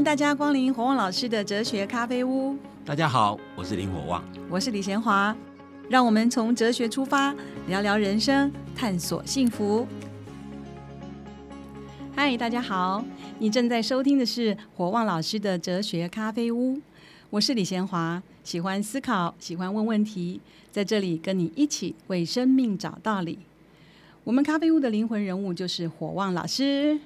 迎大家光临火旺老师的哲学咖啡屋。大家好，我是林火旺，我是李贤华。让我们从哲学出发，聊聊人生，探索幸福。嗨，大家好，你正在收听的是火旺老师的哲学咖啡屋。我是李贤华，喜欢思考，喜欢问问题，在这里跟你一起为生命找道理。我们咖啡屋的灵魂人物就是火旺老师。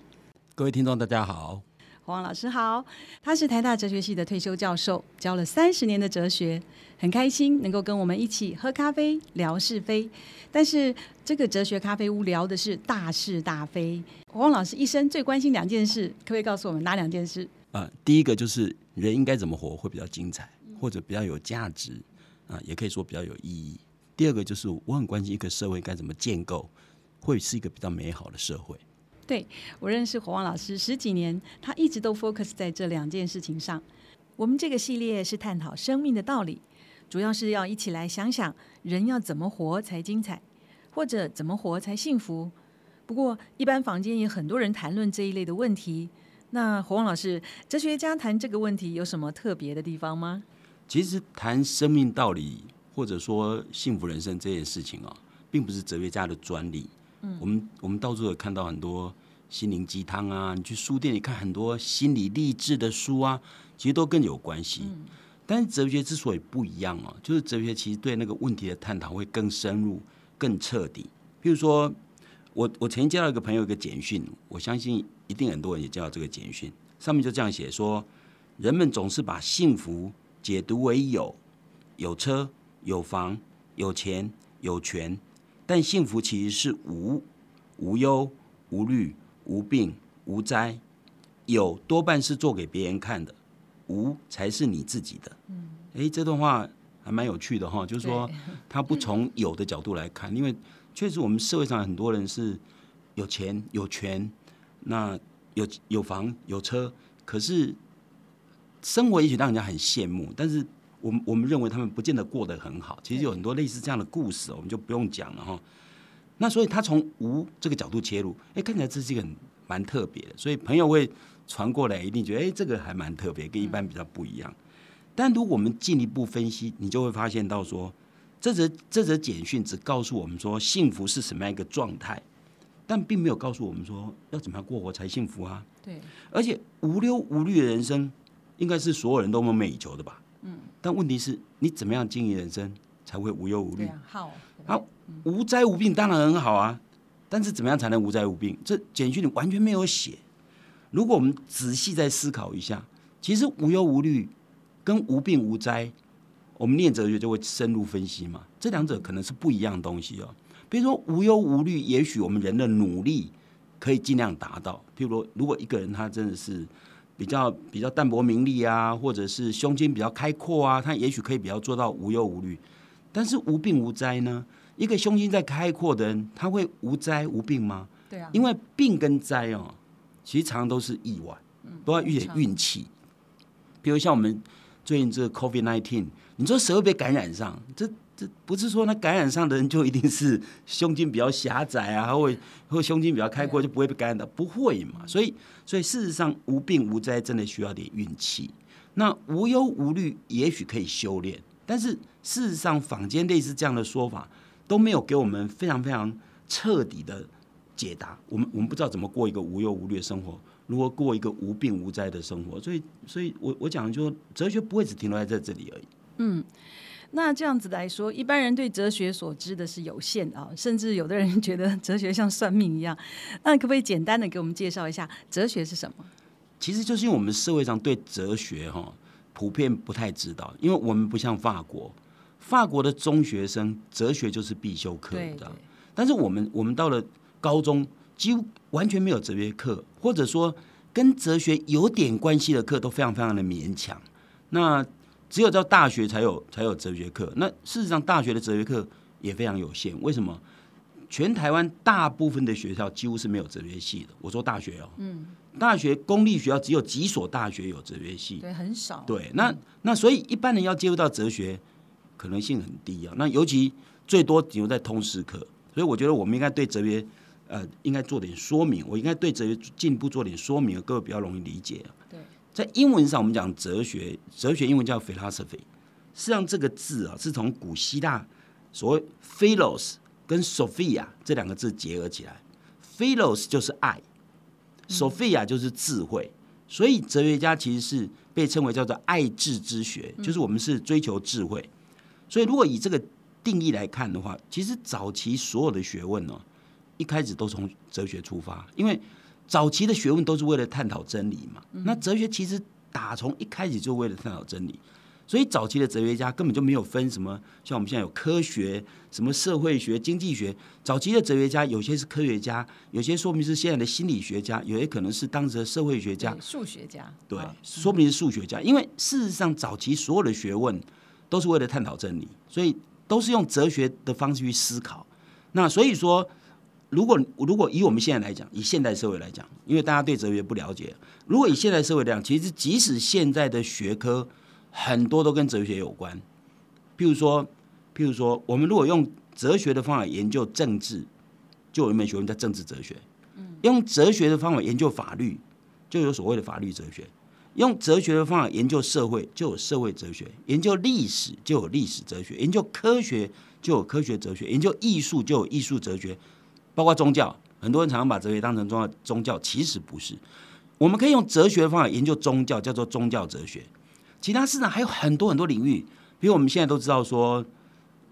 各位听众，大家好。黄老师好，他是台大哲学系的退休教授，教了三十年的哲学，很开心能够跟我们一起喝咖啡聊是非。但是这个哲学咖啡屋聊的是大是大非。黄老师一生最关心两件事，可不可以告诉我们哪两件事？啊，第一个就是人应该怎么活会比较精彩，或者比较有价值啊，也可以说比较有意义。第二个就是我很关心一个社会该怎么建构，会是一个比较美好的社会。对我认识火旺老师十几年，他一直都 focus 在这两件事情上。我们这个系列是探讨生命的道理，主要是要一起来想想人要怎么活才精彩，或者怎么活才幸福。不过，一般房间也很多人谈论这一类的问题。那火旺老师，哲学家谈这个问题有什么特别的地方吗？其实谈生命道理，或者说幸福人生这件事情啊，并不是哲学家的专利。我们我们到处有看到很多心灵鸡汤啊，你去书店里看很多心理励志的书啊，其实都更有关系。但是哲学之所以不一样哦，就是哲学其实对那个问题的探讨会更深入、更彻底。譬如说，我我曾经接到一个朋友一个简讯，我相信一定很多人也接到这个简讯，上面就这样写说：人们总是把幸福解读为有有车、有房、有钱、有权。但幸福其实是无无忧无虑无病无灾，有多半是做给别人看的，无才是你自己的。嗯，哎，这段话还蛮有趣的哈，就是说他不从有的角度来看，因为确实我们社会上很多人是有钱有权，那有有房有车，可是生活也许让人家很羡慕，但是。我们我们认为他们不见得过得很好，其实有很多类似这样的故事，我们就不用讲了哈。那所以他从无这个角度切入，哎，看起来这是一个很蛮特别的，所以朋友会传过来，一定觉得哎，这个还蛮特别，跟一般比较不一样。但如果我们进一步分析，你就会发现到说，这则这则简讯只告诉我们说幸福是什么样一个状态，但并没有告诉我们说要怎么样过活才幸福啊。对，而且无忧无虑的人生，应该是所有人都梦寐以求的吧。嗯，但问题是你怎么样经营人生才会无忧无虑？好，啊，无灾无病当然很好啊，但是怎么样才能无灾无病？这简讯里完全没有写。如果我们仔细再思考一下，其实无忧无虑跟无病无灾，我们念哲学就会深入分析嘛。这两者可能是不一样的东西哦。比如说无忧无虑，也许我们人的努力可以尽量达到。譬如说，如果一个人他真的是。比较比较淡泊名利啊，或者是胸襟比较开阔啊，他也许可以比较做到无忧无虑。但是无病无灾呢？一个胸襟在开阔的人，他会无灾无病吗？对啊。因为病跟灾哦，其实常常都是意外，都要遇点运气。比如像我们最近这个 COVID nineteen，你说谁会被感染上？这这不是说那感染上的人就一定是胸襟比较狭窄啊，或或胸襟比较开阔就不会被感染的？不会嘛？所以，所以事实上无病无灾真的需要点运气。那无忧无虑也许可以修炼，但是事实上坊间类似这样的说法都没有给我们非常非常彻底的解答。我们我们不知道怎么过一个无忧无虑的生活，如何过一个无病无灾的生活。所以，所以我我讲就哲学不会只停留在这这里而已。嗯。那这样子来说，一般人对哲学所知的是有限啊，甚至有的人觉得哲学像算命一样。那可不可以简单的给我们介绍一下哲学是什么？其实就是因为我们社会上对哲学哈普遍不太知道，因为我们不像法国，法国的中学生哲学就是必修课，知道但是我们我们到了高中，几乎完全没有哲学课，或者说跟哲学有点关系的课都非常非常的勉强。那只有到大学才有才有哲学课，那事实上大学的哲学课也非常有限。为什么？全台湾大部分的学校几乎是没有哲学系的。我说大学哦，嗯，大学公立学校只有几所大学有哲学系，对，很少。对，那那所以一般人要接触到哲学可能性很低啊。那尤其最多只有在通识课，所以我觉得我们应该对哲学呃应该做点说明。我应该对哲学进一步做点说明，各位比较容易理解。对。在英文上我们讲哲学，哲学英文叫 philosophy。实际上这个字啊，是从古希腊所谓 philos 跟 sophia 这两个字结合起来，philos 就是爱，sophia 就是智慧。所以哲学家其实是被称为叫做爱智之学，就是我们是追求智慧。所以如果以这个定义来看的话，其实早期所有的学问呢，一开始都从哲学出发，因为早期的学问都是为了探讨真理嘛。那哲学其实打从一开始就为了探讨真理。所以早期的哲学家根本就没有分什么，像我们现在有科学、什么社会学、经济学。早期的哲学家有些是科学家，有些说明是现在的心理学家，有些可能是当时的社会学家、数学家。对，说明是数学家。因为事实上，早期所有的学问都是为了探讨真理，所以都是用哲学的方式去思考。那所以说，如果如果以我们现在来讲，以现代社会来讲，因为大家对哲学不了解，如果以现代社会来讲，其实即使现在的学科。很多都跟哲学有关，譬如说，譬如说，我们如果用哲学的方法研究政治，就有一门学问叫政治哲学；用哲学的方法研究法律，就有所谓的法律哲学；用哲学的方法研究社会，就有社会哲学；研究历史就有历史哲学；研究科学就有科学哲学；研究艺术就有艺术哲学。包括宗教，很多人常常把哲学当成宗教，宗教其实不是。我们可以用哲学的方法研究宗教，叫做宗教哲学。其他市场还有很多很多领域，比如我们现在都知道说，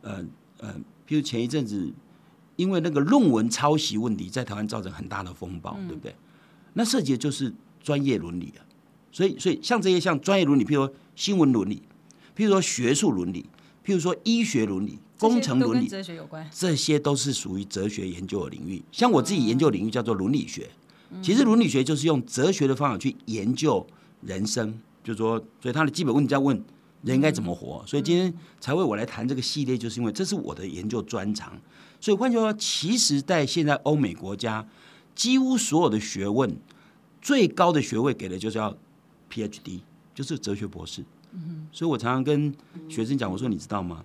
呃呃，比如前一阵子因为那个论文抄袭问题在台湾造成很大的风暴，对不对？那涉及的就是专业伦理啊。所以，所以像这些像专业伦理，譬如说新闻伦理，譬如说学术伦理，譬如说医学伦理、工程伦理，哲学有关，这些都是属于哲学研究的领域。像我自己研究领域叫做伦理学，其实伦理学就是用哲学的方法去研究人生。就是说，所以它的基本问题在问人应该怎么活。所以今天才为我来谈这个系列，就是因为这是我的研究专长。所以换句话说，其实，在现在欧美国家，几乎所有的学问最高的学位给的就是要 PhD，就是哲学博士。所以我常常跟学生讲，我说你知道吗？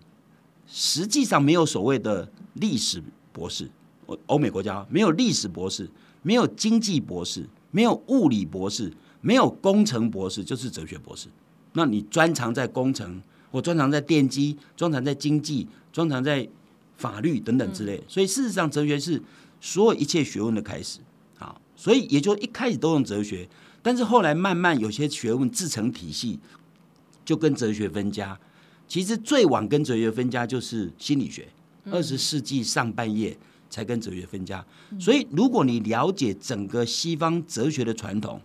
实际上没有所谓的历史博士，欧欧美国家没有历史博士，没有经济博士，没有物理博士。没有工程博士就是哲学博士，那你专长在工程，或专长在电机，专长在经济，专长在法律等等之类。所以事实上，哲学是所有一切学问的开始。好，所以也就一开始都用哲学，但是后来慢慢有些学问自成体系，就跟哲学分家。其实最晚跟哲学分家就是心理学，二十世纪上半叶才跟哲学分家。所以如果你了解整个西方哲学的传统，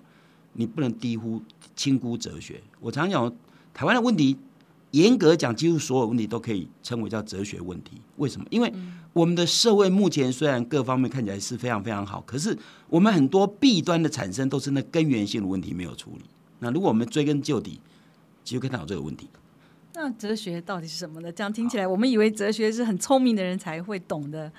你不能低估、轻估哲学。我常讲，台湾的问题，严格讲，几乎所有问题都可以称为叫哲学问题。为什么？因为我们的社会目前虽然各方面看起来是非常非常好，可是我们很多弊端的产生都是那根源性的问题没有处理。那如果我们追根究底，其实可以探讨这个问题。那哲学到底是什么呢？这样听起来，我们以为哲学是很聪明的人才会懂的。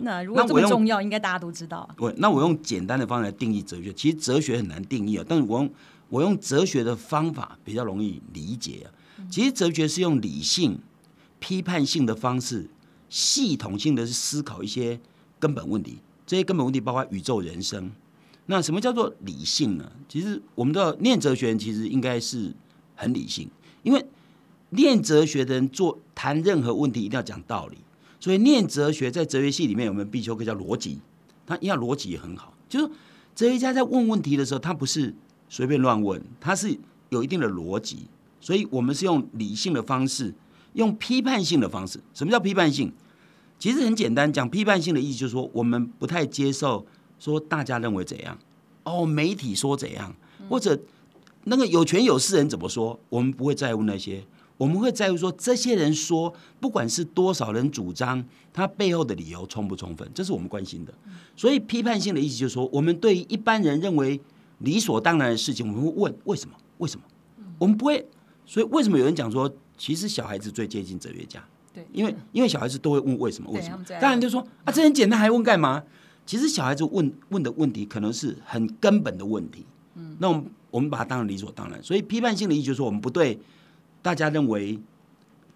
那如果这么重要，应该大家都知道。我那我用简单的方式来定义哲学，其实哲学很难定义啊。但是我用我用哲学的方法比较容易理解啊。其实哲学是用理性、批判性的方式，系统性的去思考一些根本问题。这些根本问题包括宇宙、人生。那什么叫做理性呢？其实我们都念哲学，其实应该是很理性，因为念哲学的人做谈任何问题一定要讲道理。所以念哲学在哲学系里面，我们必修课叫逻辑，他一样逻辑也很好。就是哲学家在问问题的时候，他不是随便乱问，他是有一定的逻辑。所以我们是用理性的方式，用批判性的方式。什么叫批判性？其实很简单，讲批判性的意思就是说，我们不太接受说大家认为怎样，哦，媒体说怎样，或者那个有权有势人怎么说，我们不会在乎那些。我们会在乎说，这些人说，不管是多少人主张，他背后的理由充不充分，这是我们关心的。所以批判性的意思就是说，我们对于一般人认为理所当然的事情，我们会问为什么？为什么？我们不会。所以为什么有人讲说，其实小孩子最接近哲学家？对，因为因为小孩子都会问为什么？为什么？当然就说啊，这很简单，还问干嘛？其实小孩子问问的问题，可能是很根本的问题。嗯，那我们我们把它当成理所当然。所以批判性的意思就是说，我们不对。大家认为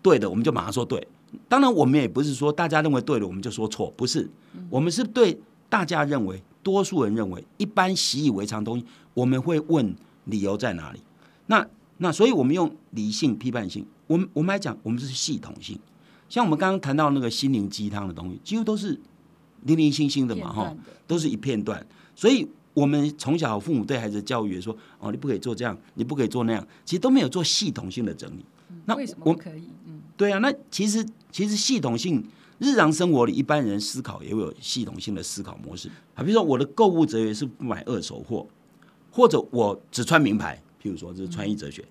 对的，我们就马上说对。当然，我们也不是说大家认为对的，我们就说错，不是。我们是对大家认为、多数人认为、一般习以为常东西，我们会问理由在哪里。那那所以我们用理性批判性，我们我们来讲，我们是系统性。像我们刚刚谈到那个心灵鸡汤的东西，几乎都是零零星星的嘛，哈，都是一片段。所以我们从小父母对孩子的教育说，哦，你不可以做这样，你不可以做那样，其实都没有做系统性的整理。那为什么可以？嗯，对啊，那其实其实系统性日常生活里一般人思考也有系统性的思考模式啊。比如说我的购物哲学是不买二手货，或者我只穿名牌。譬如说这是穿衣哲学。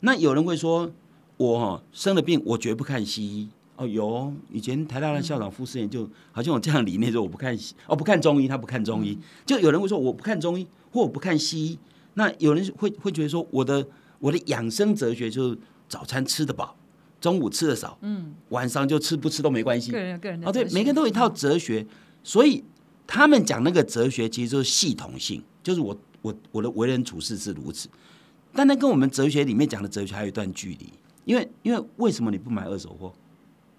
那有人会说，我生了病，我绝不看西医。哦，有以前台大的校长傅斯年就好像有这样理念，说我不看西哦，不看中医，他不看中医。就有人会说我不看中医，或我不看西医。那有人会会觉得说，我的我的养生哲学就是早餐吃得饱，中午吃的少，嗯，晚上就吃不吃都没关系。个人个人哦，对，每个人都有一套哲学，所以他们讲那个哲学其实就是系统性，就是我我我的为人处事是如此。但那跟我们哲学里面讲的哲学还有一段距离，因为因为为什么你不买二手货？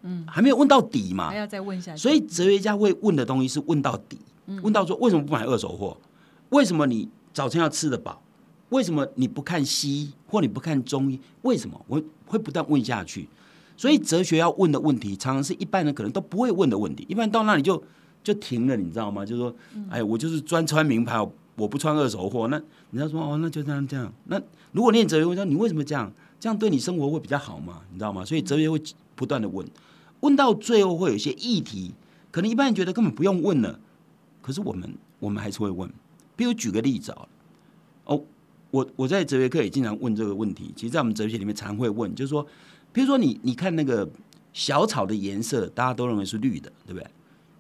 嗯，还没有问到底嘛，还要再问下去。所以哲学家会问的东西是问到底，问到说为什么不买二手货？为什么你早餐要吃得饱？为什么你不看西医或你不看中医？为什么？我会不断问下去。所以哲学要问的问题，常常是一般人可能都不会问的问题。一般到那里就就停了，你知道吗？就是说，哎，我就是专穿名牌，我不穿二手货。那你要说哦，那就这样这样。那如果念哲学，我说你为什么这样？这样对你生活会比较好嘛？你知道吗？所以哲学会不断的问，问到最后会有一些议题，可能一般人觉得根本不用问了，可是我们我们还是会问。比如举个例子啊，哦，我我在哲学课也经常问这个问题。其实，在我们哲学里面常会问，就是说，比如说你你看那个小草的颜色，大家都认为是绿的，对不对？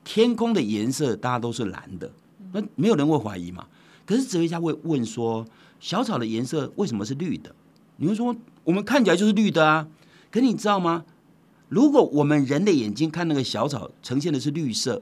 天空的颜色大家都是蓝的，那没有人会怀疑嘛？可是哲学家会问说。小草的颜色为什么是绿的？你会说我们看起来就是绿的啊？可你知道吗？如果我们人的眼睛看那个小草呈现的是绿色，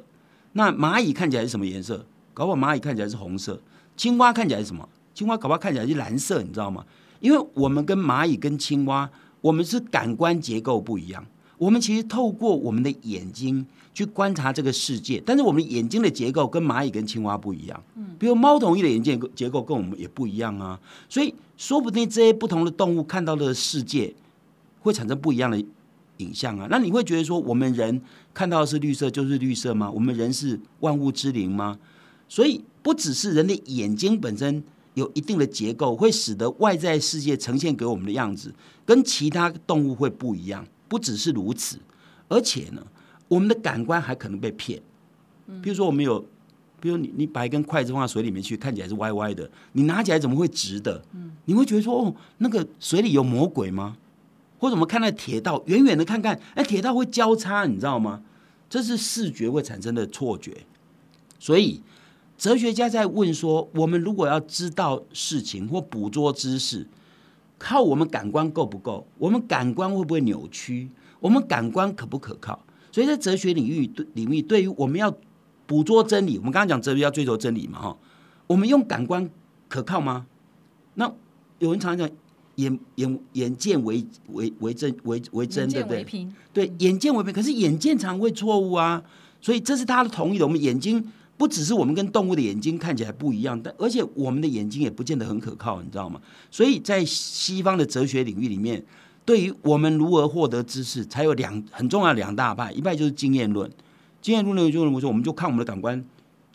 那蚂蚁看起来是什么颜色？搞不好蚂蚁看起来是红色。青蛙看起来是什么？青蛙搞不好看起来是蓝色，你知道吗？因为我们跟蚂蚁跟青蛙，我们是感官结构不一样。我们其实透过我们的眼睛去观察这个世界，但是我们眼睛的结构跟蚂蚁跟青蛙不一样。嗯，比如猫头鹰的眼睛结构跟我们也不一样啊，所以说不定这些不同的动物看到的世界会产生不一样的影像啊。那你会觉得说，我们人看到的是绿色就是绿色吗？我们人是万物之灵吗？所以不只是人的眼睛本身有一定的结构，会使得外在世界呈现给我们的样子跟其他动物会不一样。不只是如此，而且呢，我们的感官还可能被骗。比如说，我们有，比如你你把一根筷子放到水里面去，看起来是歪歪的，你拿起来怎么会直的？你会觉得说，哦，那个水里有魔鬼吗？或者我们看那铁道，远远的看看，哎，铁道会交叉，你知道吗？这是视觉会产生的错觉。所以，哲学家在问说，我们如果要知道事情或捕捉知识。靠我们感官够不够？我们感官会不会扭曲？我们感官可不可靠？所以在哲学领域对领域，对于我们要捕捉真理，我们刚刚讲哲学要追求真理嘛，哈，我们用感官可靠吗？那有人常常讲眼眼眼见为为为真为为真，对不对？对，眼见为凭，可是眼见常会错误啊，所以这是他的同意的。我们眼睛。不只是我们跟动物的眼睛看起来不一样，但而且我们的眼睛也不见得很可靠，你知道吗？所以在西方的哲学领域里面，对于我们如何获得知识，才有两很重要的两大派，一派就是经验论，经验论呢就认为说，我们就看我们的感官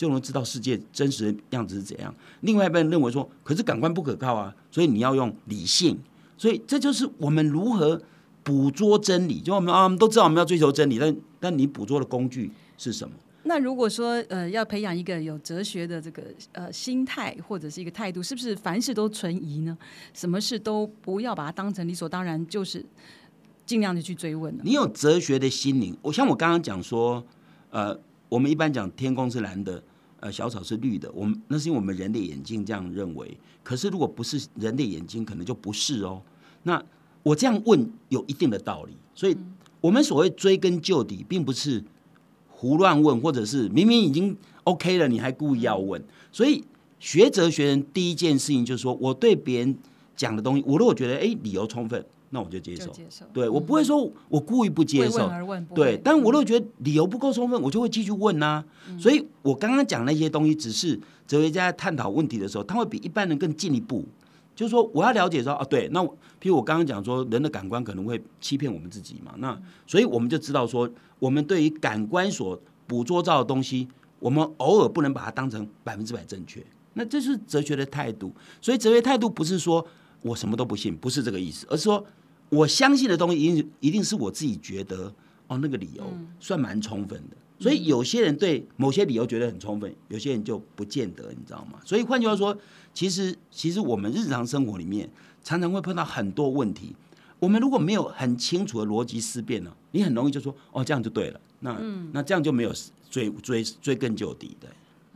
就能知道世界真实的样子是怎样；另外一半认为说，可是感官不可靠啊，所以你要用理性。所以这就是我们如何捕捉真理，就我们啊，我们都知道我们要追求真理，但但你捕捉的工具是什么？那如果说呃要培养一个有哲学的这个呃心态或者是一个态度，是不是凡事都存疑呢？什么事都不要把它当成理所当然，就是尽量的去追问呢？你有哲学的心灵，我像我刚刚讲说，呃，我们一般讲天空是蓝的，呃，小草是绿的，我们那是因为我们人的眼睛这样认为。可是如果不是人的眼睛，可能就不是哦。那我这样问有一定的道理，所以我们所谓追根究底，并不是。胡乱问，或者是明明已经 OK 了，你还故意要问。所以学哲学人第一件事情就是说，我对别人讲的东西，我如果觉得哎理由充分，那我就接受。对我不会说我故意不接受。对，但我如果觉得理由不够充分，我就会继续问呐。所以我刚刚讲那些东西，只是哲学家在探讨问题的时候，他会比一般人更进一步。就是说我要了解说啊，对，那譬如我刚刚讲说，人的感官可能会欺骗我们自己嘛，那所以我们就知道说，我们对于感官所捕捉到的东西，我们偶尔不能把它当成百分之百正确。那这是哲学的态度，所以哲学态度不是说我什么都不信，不是这个意思，而是说我相信的东西一定一定是我自己觉得哦，那个理由算蛮充分的。所以有些人对某些理由觉得很充分，有些人就不见得，你知道吗？所以换句话说，其实其实我们日常生活里面常常会碰到很多问题，我们如果没有很清楚的逻辑思辨呢，你很容易就说哦这样就对了，那那这样就没有追追追根究底的。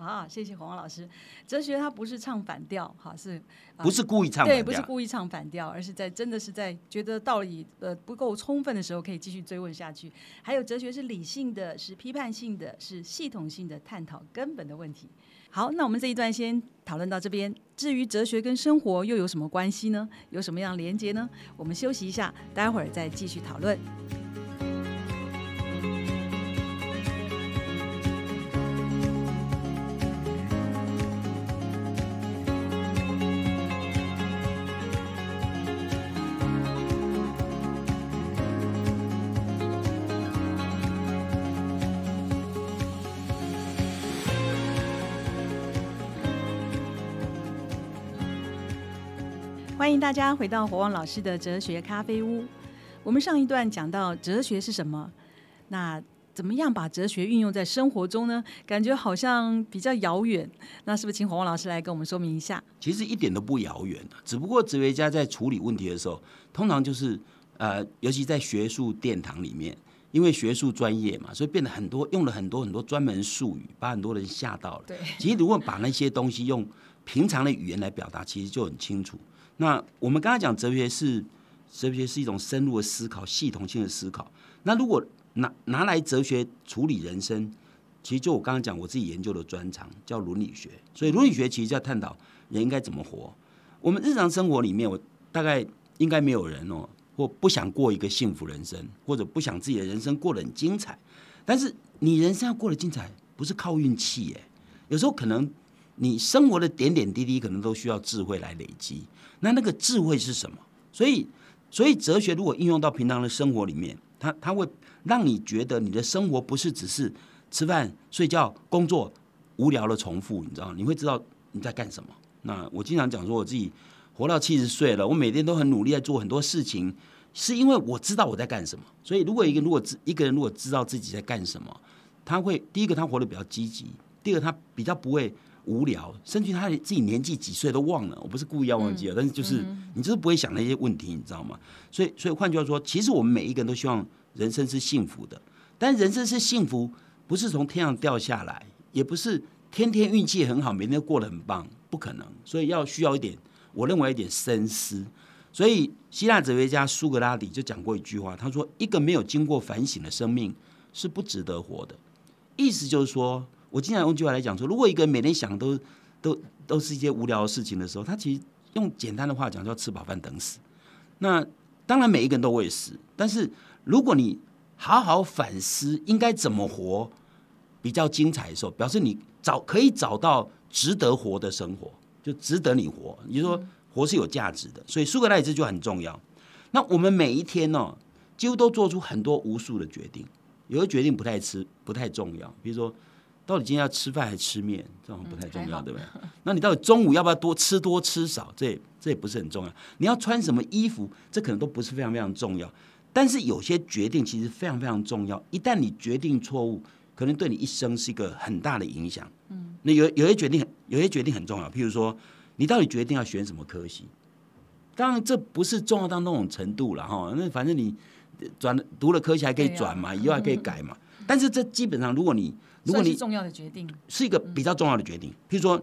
啊，谢谢黄老师。哲学它不是唱反调，哈，是不是故意唱？对，不是故意唱反调，而是在真的是在觉得道理呃不够充分的时候，可以继续追问下去。还有哲学是理性的，是批判性的，是系统性的探讨根本的问题。好，那我们这一段先讨论到这边。至于哲学跟生活又有什么关系呢？有什么样连接呢？我们休息一下，待会儿再继续讨论。迎大家回到火旺老师的哲学咖啡屋。我们上一段讲到哲学是什么，那怎么样把哲学运用在生活中呢？感觉好像比较遥远。那是不是请火旺老师来跟我们说明一下？其实一点都不遥远只不过哲学家在处理问题的时候，通常就是呃，尤其在学术殿堂里面，因为学术专业嘛，所以变得很多用了很多很多专门术语，把很多人吓到了。对，其实如果把那些东西用平常的语言来表达，其实就很清楚。那我们刚才讲哲学是哲学是一种深入的思考、系统性的思考。那如果拿拿来哲学处理人生，其实就我刚刚讲我自己研究的专长叫伦理学。所以伦理学其实在探讨人应该怎么活。我们日常生活里面，我大概应该没有人哦，或不想过一个幸福人生，或者不想自己的人生过得很精彩。但是你人生要过得精彩，不是靠运气耶。有时候可能你生活的点点滴滴，可能都需要智慧来累积。那那个智慧是什么？所以，所以哲学如果应用到平常的生活里面，它它会让你觉得你的生活不是只是吃饭、睡觉、工作无聊的重复，你知道？你会知道你在干什么。那我经常讲说，我自己活到七十岁了，我每天都很努力在做很多事情，是因为我知道我在干什么。所以，如果一个如果知一个人如果知道自己在干什么，他会第一个他活得比较积极，第二个他比较不会。无聊，甚至他自己年纪几岁都忘了。我不是故意要忘记了，但是就是你就是不会想那些问题，你知道吗？所以，所以换句话说，其实我们每一个人都希望人生是幸福的。但人生是幸福，不是从天上掉下来，也不是天天运气很好，每天都过得很棒，不可能。所以要需要一点，我认为一点深思。所以希腊哲学家苏格拉底就讲过一句话，他说：“一个没有经过反省的生命是不值得活的。”意思就是说。我经常用句话来讲说，如果一个人每天想都都都是一些无聊的事情的时候，他其实用简单的话讲，叫吃饱饭等死。那当然每一个人都会死，但是如果你好好反思应该怎么活比较精彩的时候，表示你找可以找到值得活的生活，就值得你活。你说活是有价值的，所以苏格拉底这句很重要。那我们每一天呢，几乎都做出很多无数的决定，有的决定不太吃不太重要，比如说。到底今天要吃饭还是吃面，这种不太重要，对不对？那你到底中午要不要多吃多吃少，这这也不是很重要。你要穿什么衣服，这可能都不是非常非常重要。但是有些决定其实非常非常重要，一旦你决定错误，可能对你一生是一个很大的影响。嗯，那有有些决定，有些决定很重要，譬如说，你到底决定要选什么科系？当然这不是重要到那种程度了哈。那反正你转读了科系还可以转嘛，以后还可以改嘛。但是这基本上，如果你如果你重要的决定是一个比较重要的决定，譬如说，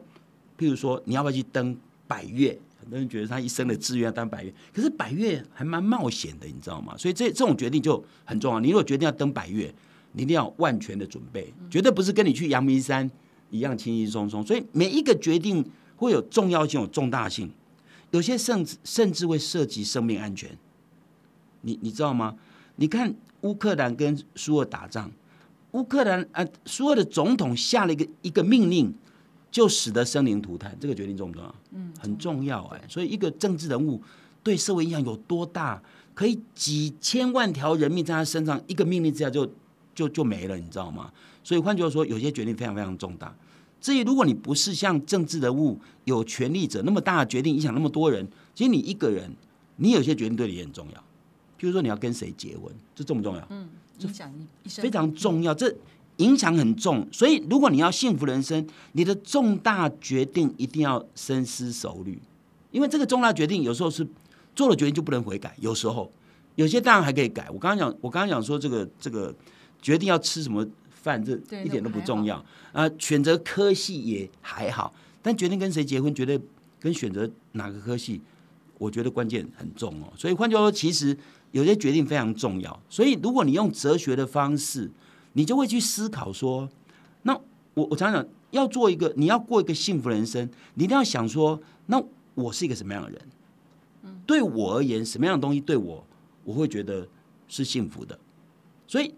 譬如说你要不要去登百越？很多人觉得他一生的志愿要登百越，可是百越还蛮冒险的，你知道吗？所以这这种决定就很重要。你如果决定要登百越，你一定要万全的准备，绝对不是跟你去阳明山一样轻轻松松。所以每一个决定会有重要性、有重大性，有些甚至甚至会涉及生命安全。你你知道吗？你看乌克兰跟苏俄打仗。乌克兰啊，所有的总统下了一个一个命令，就使得生灵涂炭，这个决定重不重要？嗯，很重要哎。所以一个政治人物对社会影响有多大，可以几千万条人命在他身上，一个命令之下就就就没了，你知道吗？所以换句话说，有些决定非常非常重大。至于如果你不是像政治人物有权力者那么大的决定影响那么多人，其实你一个人，你有些决定对你也很重要。譬如说你要跟谁结婚，这重不重要？嗯，影响一一生非常重要，这影响很重。所以如果你要幸福人生，你的重大决定一定要深思熟虑，因为这个重大决定有时候是做了决定就不能悔改，有时候有些当然还可以改。我刚刚讲，我刚刚讲说这个这个决定要吃什么饭，这一点都不重要啊。选择科系也还好，但决定跟谁结婚，绝对跟选择哪个科系，我觉得关键很重哦。所以换句话说，其实有些决定非常重要。所以如果你用哲学的方式，你就会去思考说，那我我常常，要做一个你要过一个幸福人生，你一定要想说，那我是一个什么样的人？对我而言，什么样的东西对我，我会觉得是幸福的。所以，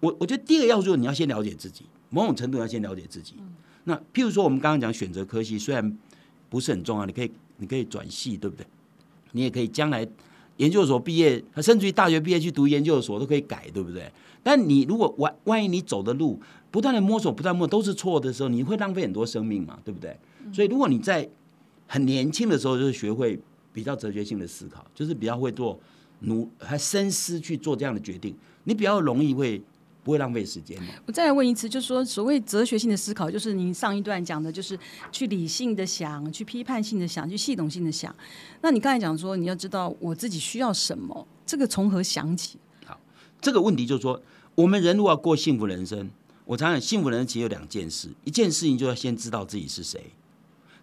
我我觉得第一个要素，你要先了解自己，某种程度要先了解自己。那譬如说，我们刚刚讲选择科系，虽然不是很重要，你可以你可以转系，对不对？你也可以将来研究所毕业，甚至于大学毕业去读研究所都可以改，对不对？但你如果万万一你走的路不断的摸索，不断摸索都是错的时候，你会浪费很多生命嘛，对不对？所以如果你在很年轻的时候就是学会比较哲学性的思考，就是比较会做努还深思去做这样的决定，你比较容易会不会浪费时间嘛？我再来问一次，就是说，所谓哲学性的思考，就是您上一段讲的，就是去理性的想，去批判性的想，去系统性的想。那你刚才讲说，你要知道我自己需要什么，这个从何想起？好这个问题就是说，我们人如果要过幸福人生，我常讲幸福人生其实有两件事，一件事情就要先知道自己是谁，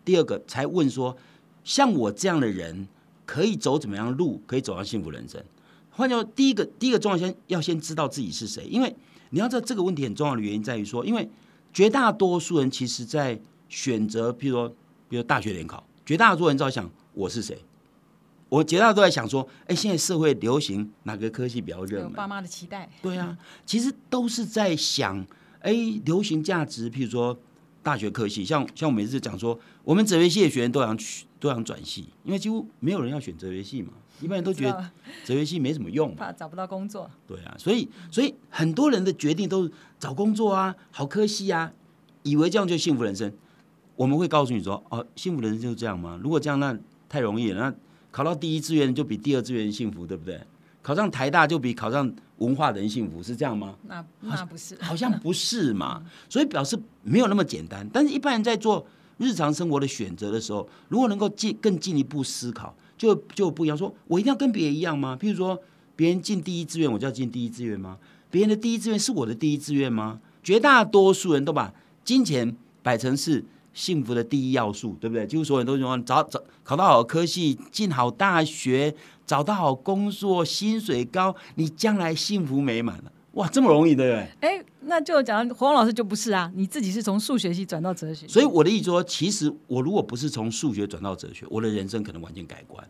第二个才问说，像我这样的人可以走怎么样的路，可以走上幸福人生。换句话说，第一个第一个重要先要先知道自己是谁，因为你要知道这个问题很重要的原因在于说，因为绝大多数人其实在选择，譬如说，比如大学联考，绝大多数人在想我是谁。我绝大多数都在想说，哎，现在社会流行哪个科系比较热门？有爸妈的期待，对啊，其实都是在想，哎，流行价值，譬如说大学科系，像像我每次讲说，我们哲学系的学员都想去都想转系，因为几乎没有人要选哲学系嘛，一般人都觉得哲学系没什么用，怕找不到工作。对啊，所以所以很多人的决定都是找工作啊，好科系啊，以为这样就幸福人生。我们会告诉你说，哦，幸福人生就是这样吗？如果这样，那太容易了。那考到第一志愿就比第二志愿幸福，对不对？考上台大就比考上文化人幸福，是这样吗？那那不是，好像不是嘛，所以表示没有那么简单。但是，一般人在做日常生活的选择的时候，如果能够进更进一步思考，就就不一样。说我一定要跟别人一样吗？譬如说，别人进第一志愿，我就要进第一志愿吗？别人的第一志愿是我的第一志愿吗？绝大多数人都把金钱摆成是幸福的第一要素，对不对？几乎所有人都说找找考到好科系，进好大学，找到好工作，薪水高，你将来幸福美满了。哇，这么容易，对不对？哎，那就讲黄老师就不是啊，你自己是从数学系转到哲学，所以我的意思说，其实我如果不是从数学转到哲学，我的人生可能完全改观。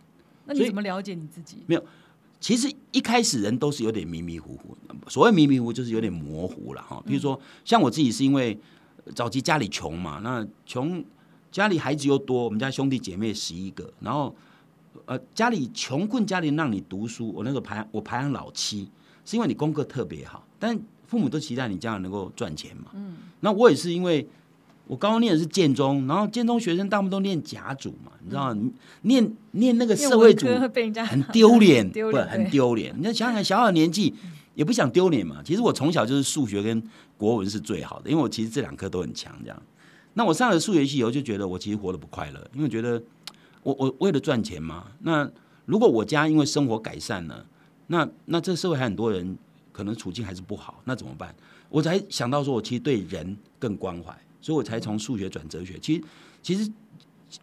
那你怎么了解你自己？没有其实一开始人都是有点迷迷糊糊，所谓迷迷糊糊就是有点模糊了哈。比如说，像我自己是因为早期家里穷嘛，那穷家里孩子又多，我们家兄弟姐妹十一个，然后呃家里穷困家里让你读书，我那时候排我排行老七，是因为你功课特别好，但父母都期待你将来能够赚钱嘛。嗯，那我也是因为。我高中念的是建中，然后建中学生大部分都念甲组嘛，你知道吗？念念那个社会组很丢脸，不 丢脸很丢脸。你要想想，小小年纪也不想丢脸嘛。其实我从小就是数学跟国文是最好的，因为我其实这两科都很强。这样，那我上了数学系以后，就觉得我其实活得不快乐，因为觉得我我为了赚钱嘛。那如果我家因为生活改善了，那那这社会还很多人可能处境还是不好，那怎么办？我才想到说，我其实对人更关怀。所以我才从数学转哲学。其实，其实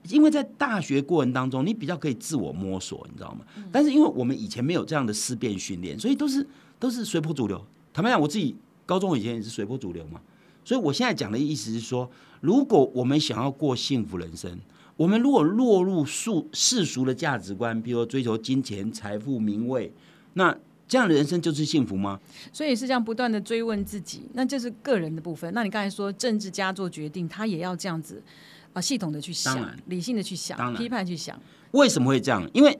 因为在大学过程当中，你比较可以自我摸索，你知道吗？但是因为我们以前没有这样的思辨训练，所以都是都是随波逐流。坦白讲，我自己高中以前也是随波逐流嘛。所以我现在讲的意思是说，如果我们想要过幸福人生，我们如果落入世世俗的价值观，比如说追求金钱、财富、名位，那这样的人生就是幸福吗？所以是这样不断的追问自己，那这是个人的部分。那你刚才说政治家做决定，他也要这样子，啊系统的去想，理性的去想，批判去想。为什么会这样？因为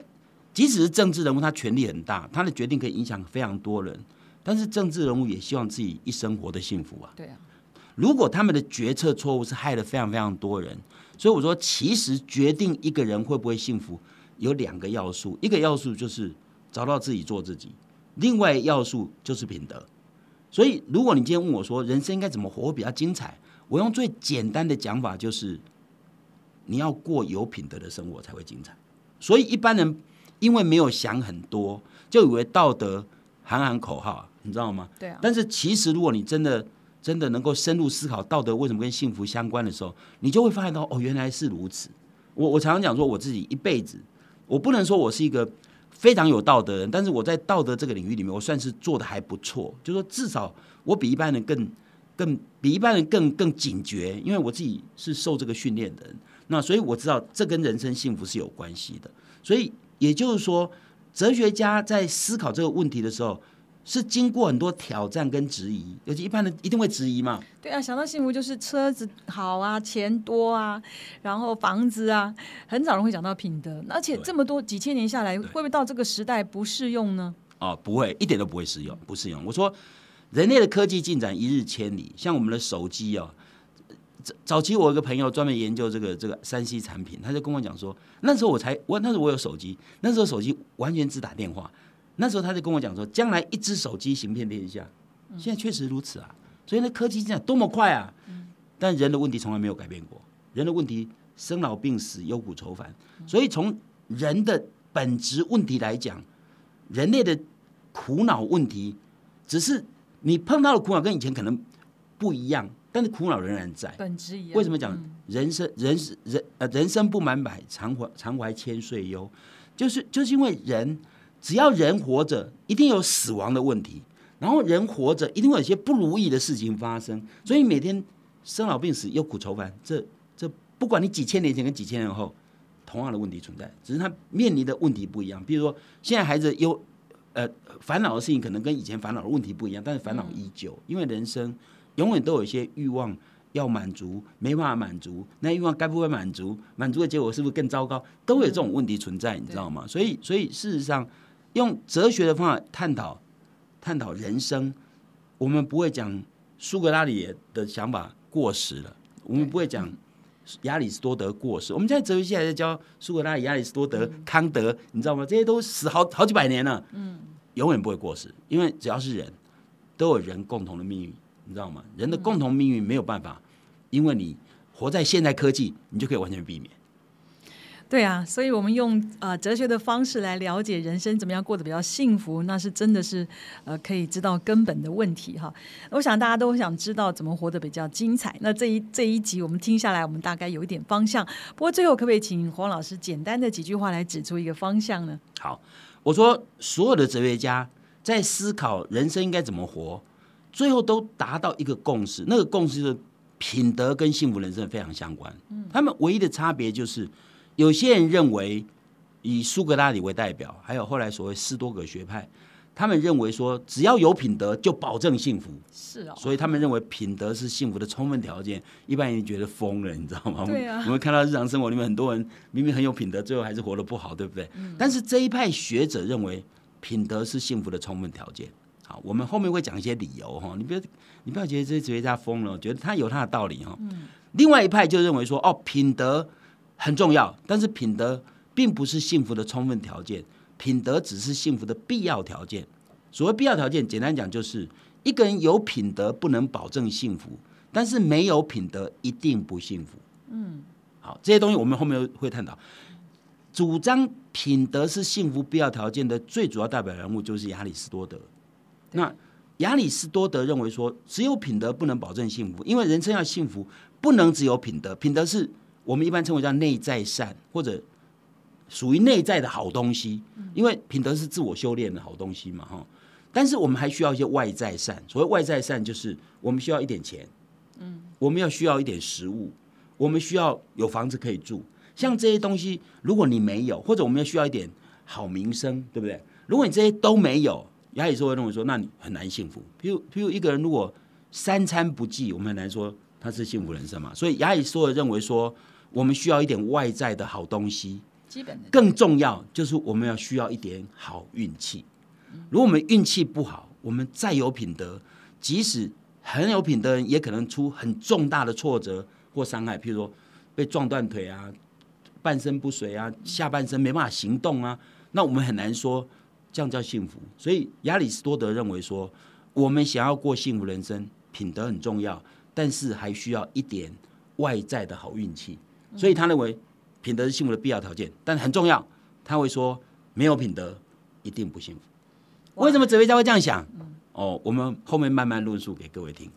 即使是政治人物，他权力很大，他的决定可以影响非常多人，但是政治人物也希望自己一生活得幸福啊。对啊，如果他们的决策错误是害了非常非常多人，所以我说，其实决定一个人会不会幸福有两个要素，一个要素就是找到自己做自己，另外要素就是品德。所以，如果你今天问我说人生应该怎么活会比较精彩，我用最简单的讲法就是，你要过有品德的生活才会精彩。所以一般人因为没有想很多，就以为道德喊喊口号，你知道吗？对啊，但是其实，如果你真的真的能够深入思考道德为什么跟幸福相关的时候，你就会发现到哦，原来是如此。我我常常讲说，我自己一辈子，我不能说我是一个非常有道德的人，但是我在道德这个领域里面，我算是做的还不错。就说至少我比一般人更更比一般人更更警觉，因为我自己是受这个训练的人。那所以我知道这跟人生幸福是有关系的。所以也就是说，哲学家在思考这个问题的时候，是经过很多挑战跟质疑，尤其一般人一定会质疑嘛。对啊，想到幸福就是车子好啊，钱多啊，然后房子啊，很少人会讲到品德。而且这么多几千年下来，会不会到这个时代不适用呢？哦，不会，一点都不会适用，不适用。我说，人类的科技进展一日千里，像我们的手机哦，早早期我有个朋友专门研究这个这个三 C 产品，他就跟我讲说，那时候我才我那时候我有手机，那时候手机完全只打电话，那时候他就跟我讲说，将来一只手机行遍天下，现在确实如此啊，所以那科技进展多么快啊，但人的问题从来没有改变过，人的问题生老病死、忧苦愁烦，所以从人的本质问题来讲，人类的苦恼问题，只是你碰到的苦恼跟以前可能不一样，但是苦恼仍然在。本质一样。为什么讲嗯人生人生人呃人生不满百，常怀常怀千岁忧？就是就是因为人只要人活着，一定有死亡的问题，然后人活着一定会有一些不如意的事情发生，所以每天生老病死、忧苦愁烦，这这不管你几千年前跟几千年后，同样的问题存在，只是他面临的问题不一样。比如说现在孩子忧呃烦恼的事情，可能跟以前烦恼的问题不一样，但是烦恼依旧，因为人生永远都有一些欲望。要满足没办法满足，那欲望该不会满足？满足的结果是不是更糟糕？都会有这种问题存在，你知道吗？所以，所以事实上，用哲学的方法探讨探讨人生，我们不会讲苏格拉底的想法过时了，我们不会讲亚里士多德过时。我们现在哲学系还在教苏格拉底、亚里士多德、康德，你知道吗？这些都死好好几百年了，嗯，永远不会过时，因为只要是人，都有人共同的命运。你知道吗？人的共同命运没有办法，因为你活在现代科技，你就可以完全避免。对啊，所以我们用呃哲学的方式来了解人生怎么样过得比较幸福，那是真的是呃可以知道根本的问题哈。我想大家都想知道怎么活得比较精彩。那这一这一集我们听下来，我们大概有一点方向。不过最后可不可以请黄老师简单的几句话来指出一个方向呢？好，我说所有的哲学家在思考人生应该怎么活，最后都达到一个共识，那个共识就是品德跟幸福人生非常相关。他们唯一的差别就是，有些人认为以苏格拉底为代表，还有后来所谓斯多葛学派，他们认为说只要有品德就保证幸福，是哦，所以他们认为品德是幸福的充分条件。一般人觉得疯了，你知道吗？对啊我们看到日常生活里面很多人明明很有品德，最后还是活得不好，对不对？但是这一派学者认为品德是幸福的充分条件。好，我们后面会讲一些理由哈，你不要你不要觉得这些哲学家疯了，觉得他有他的道理哈。另外一派就认为说，哦，品德很重要，但是品德并不是幸福的充分条件，品德只是幸福的必要条件。所谓必要条件，简单讲就是一个人有品德不能保证幸福，但是没有品德一定不幸福。嗯，好，这些东西我们后面会探讨。主张品德是幸福必要条件的最主要代表人物就是亚里士多德。那亚里士多德认为说，只有品德不能保证幸福，因为人生要幸福，不能只有品德。品德是我们一般称为叫内在善，或者属于内在的好东西，因为品德是自我修炼的好东西嘛，哈。但是我们还需要一些外在善，所谓外在善就是我们需要一点钱，嗯，我们要需要一点食物，我们需要有房子可以住，像这些东西，如果你没有，或者我们要需要一点好名声，对不对？如果你这些都没有，亚里士多德认为说，那你很难幸福。譬如，譬如一个人如果三餐不济，我们很难说他是幸福人生嘛。所以亚里士多德认为说，我们需要一点外在的好东西，基本的更重要就是我们要需要一点好运气。如果我们运气不好，我们再有品德，即使很有品德人，也可能出很重大的挫折或伤害，譬如说被撞断腿啊、半身不遂啊、下半身没办法行动啊，那我们很难说这样叫幸福。所以亚里士多德认为说，我们想要过幸福人生，品德很重要，但是还需要一点外在的好运气。所以他认为品德是幸福的必要条件，但很重要。他会说，没有品德一定不幸福。为什么哲学家会这样想？哦，我们后面慢慢论述给各位听。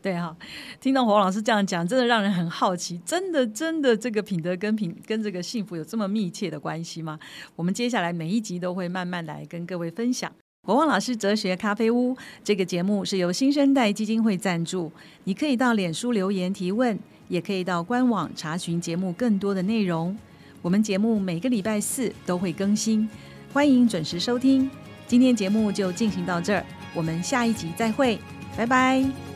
对哈，听到黄老师这样讲，真的让人很好奇。真的，真的，这个品德跟品跟这个幸福有这么密切的关系吗？我们接下来每一集都会慢慢来跟各位分享。国王老师哲学咖啡屋这个节目是由新生代基金会赞助，你可以到脸书留言提问，也可以到官网查询节目更多的内容。我们节目每个礼拜四都会更新，欢迎准时收听。今天节目就进行到这儿，我们下一集再会，拜拜。